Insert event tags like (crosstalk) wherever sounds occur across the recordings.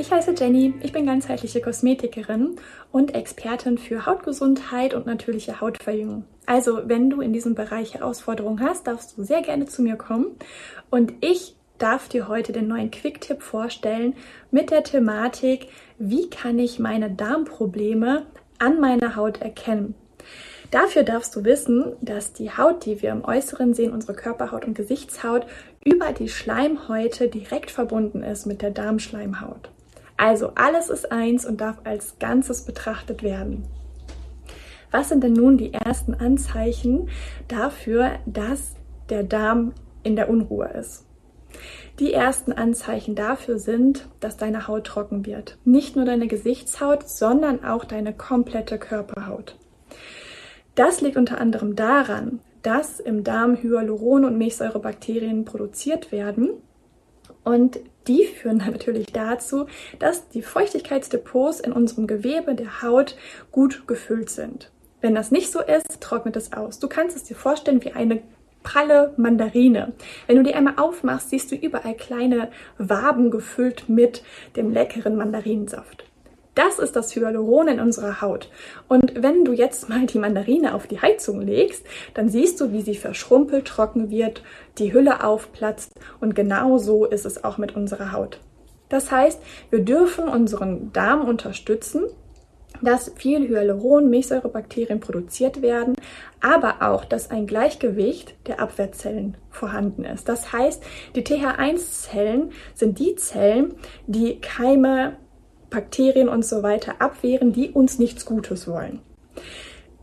Ich heiße Jenny, ich bin ganzheitliche Kosmetikerin und Expertin für Hautgesundheit und natürliche Hautverjüngung. Also, wenn du in diesem Bereich Herausforderungen hast, darfst du sehr gerne zu mir kommen und ich darf dir heute den neuen Quick-Tipp vorstellen mit der Thematik, wie kann ich meine Darmprobleme an meiner Haut erkennen. Dafür darfst du wissen, dass die Haut, die wir im Äußeren sehen, unsere Körperhaut und Gesichtshaut, über die Schleimhäute direkt verbunden ist mit der Darmschleimhaut. Also alles ist eins und darf als Ganzes betrachtet werden. Was sind denn nun die ersten Anzeichen dafür, dass der Darm in der Unruhe ist? Die ersten Anzeichen dafür sind, dass deine Haut trocken wird. Nicht nur deine Gesichtshaut, sondern auch deine komplette Körperhaut. Das liegt unter anderem daran, dass im Darm Hyaluron- und Milchsäurebakterien produziert werden und die führen dann natürlich dazu, dass die Feuchtigkeitsdepots in unserem Gewebe der Haut gut gefüllt sind. Wenn das nicht so ist, trocknet es aus. Du kannst es dir vorstellen wie eine pralle Mandarine. Wenn du die einmal aufmachst, siehst du überall kleine Waben gefüllt mit dem leckeren Mandarinensaft. Das ist das Hyaluron in unserer Haut. Und wenn du jetzt mal die Mandarine auf die Heizung legst, dann siehst du, wie sie verschrumpelt, trocken wird, die Hülle aufplatzt und genau so ist es auch mit unserer Haut. Das heißt, wir dürfen unseren Darm unterstützen, dass viel Hyaluron, Milchsäurebakterien produziert werden, aber auch, dass ein Gleichgewicht der Abwehrzellen vorhanden ist. Das heißt, die TH1-Zellen sind die Zellen, die Keime, Bakterien und so weiter abwehren, die uns nichts Gutes wollen.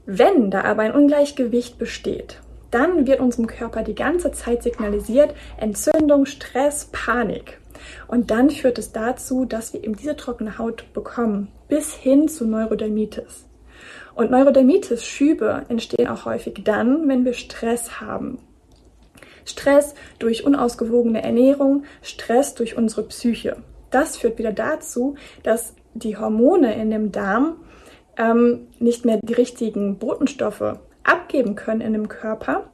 Wenn da aber ein Ungleichgewicht besteht, dann wird unserem Körper die ganze Zeit signalisiert Entzündung, Stress, Panik. Und dann führt es dazu, dass wir eben diese trockene Haut bekommen, bis hin zu Neurodermitis. Und Neurodermitis-Schübe entstehen auch häufig dann, wenn wir Stress haben. Stress durch unausgewogene Ernährung, Stress durch unsere Psyche das führt wieder dazu, dass die Hormone in dem Darm ähm, nicht mehr die richtigen Botenstoffe abgeben können in dem Körper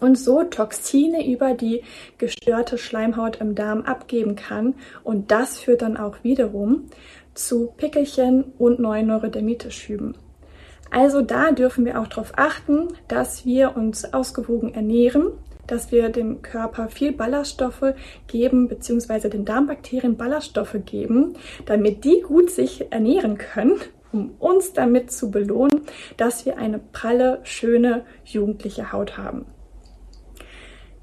und so Toxine über die gestörte Schleimhaut im Darm abgeben kann. Und das führt dann auch wiederum zu Pickelchen und neuen Neurodermitis-Schüben. Also da dürfen wir auch darauf achten, dass wir uns ausgewogen ernähren dass wir dem Körper viel Ballaststoffe geben, beziehungsweise den Darmbakterien Ballaststoffe geben, damit die gut sich ernähren können, um uns damit zu belohnen, dass wir eine pralle, schöne, jugendliche Haut haben.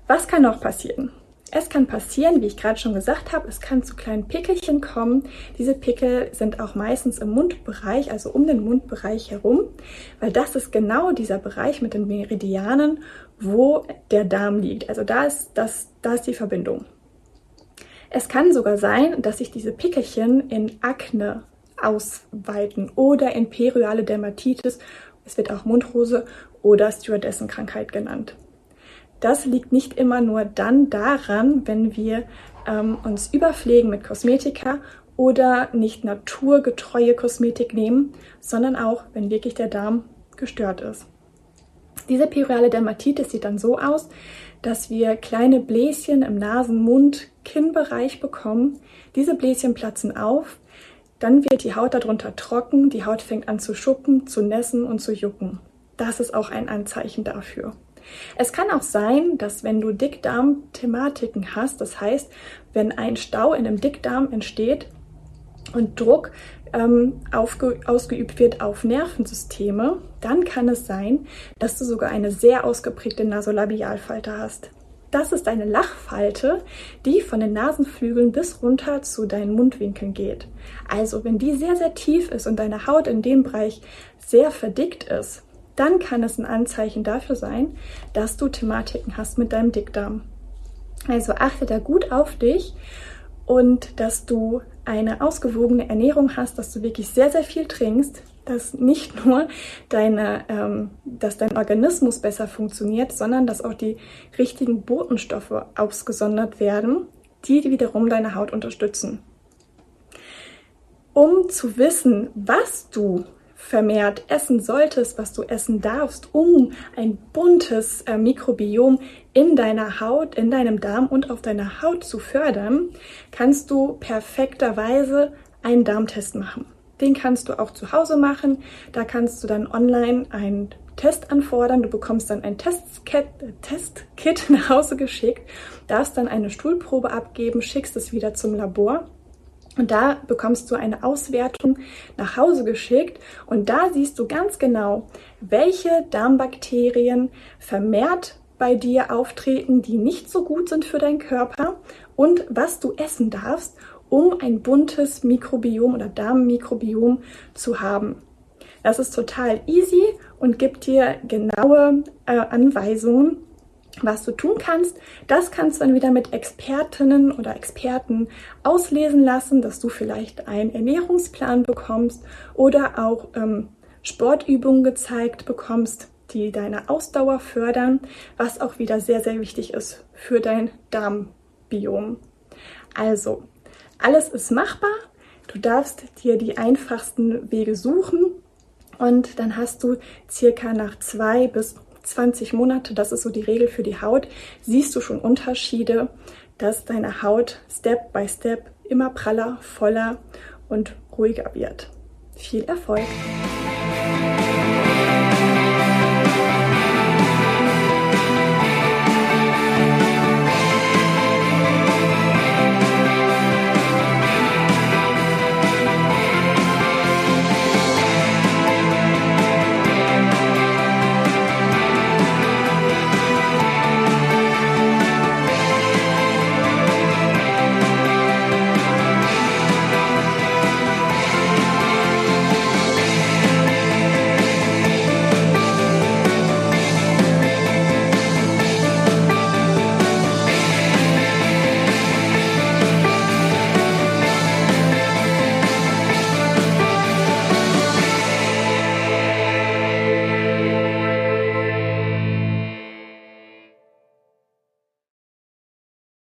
Was kann noch passieren? Es kann passieren, wie ich gerade schon gesagt habe, es kann zu kleinen Pickelchen kommen. Diese Pickel sind auch meistens im Mundbereich, also um den Mundbereich herum, weil das ist genau dieser Bereich mit den Meridianen, wo der Darm liegt. Also da ist, das, da ist die Verbindung. Es kann sogar sein, dass sich diese Pickelchen in Akne ausweiten oder in periale Dermatitis. Es wird auch Mundhose oder Stewardessenkrankheit genannt. Das liegt nicht immer nur dann daran, wenn wir ähm, uns überpflegen mit Kosmetika oder nicht naturgetreue Kosmetik nehmen, sondern auch, wenn wirklich der Darm gestört ist. Diese periale Dermatitis sieht dann so aus, dass wir kleine Bläschen im Nasen-, Mund-, Kinnbereich bekommen. Diese Bläschen platzen auf, dann wird die Haut darunter trocken, die Haut fängt an zu schuppen, zu nässen und zu jucken. Das ist auch ein Anzeichen dafür. Es kann auch sein, dass wenn du Dickdarm-Thematiken hast, das heißt, wenn ein Stau in einem Dickdarm entsteht und Druck ähm, ausgeübt wird auf Nervensysteme, dann kann es sein, dass du sogar eine sehr ausgeprägte Nasolabialfalte hast. Das ist eine Lachfalte, die von den Nasenflügeln bis runter zu deinen Mundwinkeln geht. Also wenn die sehr, sehr tief ist und deine Haut in dem Bereich sehr verdickt ist, dann kann es ein Anzeichen dafür sein, dass du Thematiken hast mit deinem Dickdarm. Also achte da gut auf dich und dass du eine ausgewogene Ernährung hast, dass du wirklich sehr, sehr viel trinkst, dass nicht (laughs) nur deine, ähm, dass dein Organismus besser funktioniert, sondern dass auch die richtigen Botenstoffe ausgesondert werden, die wiederum deine Haut unterstützen. Um zu wissen, was du vermehrt essen solltest, was du essen darfst, um ein buntes äh, Mikrobiom in deiner Haut, in deinem Darm und auf deiner Haut zu fördern, kannst du perfekterweise einen Darmtest machen. Den kannst du auch zu Hause machen. Da kannst du dann online einen Test anfordern. Du bekommst dann ein Testkit, Testkit (laughs) nach Hause geschickt, darfst dann eine Stuhlprobe abgeben, schickst es wieder zum Labor. Und da bekommst du eine Auswertung nach Hause geschickt und da siehst du ganz genau, welche Darmbakterien vermehrt bei dir auftreten, die nicht so gut sind für deinen Körper und was du essen darfst, um ein buntes Mikrobiom oder Darmmikrobiom zu haben. Das ist total easy und gibt dir genaue äh, Anweisungen, was du tun kannst. Das kannst du dann wieder mit Expertinnen oder Experten auslesen lassen, dass du vielleicht einen Ernährungsplan bekommst oder auch ähm, Sportübungen gezeigt bekommst, die deine Ausdauer fördern, was auch wieder sehr, sehr wichtig ist für dein Darmbiom. Also, alles ist machbar. Du darfst dir die einfachsten Wege suchen und dann hast du circa nach zwei bis 20 Monate, das ist so die Regel für die Haut, siehst du schon Unterschiede, dass deine Haut Step by Step immer praller, voller und ruhiger wird. Viel Erfolg!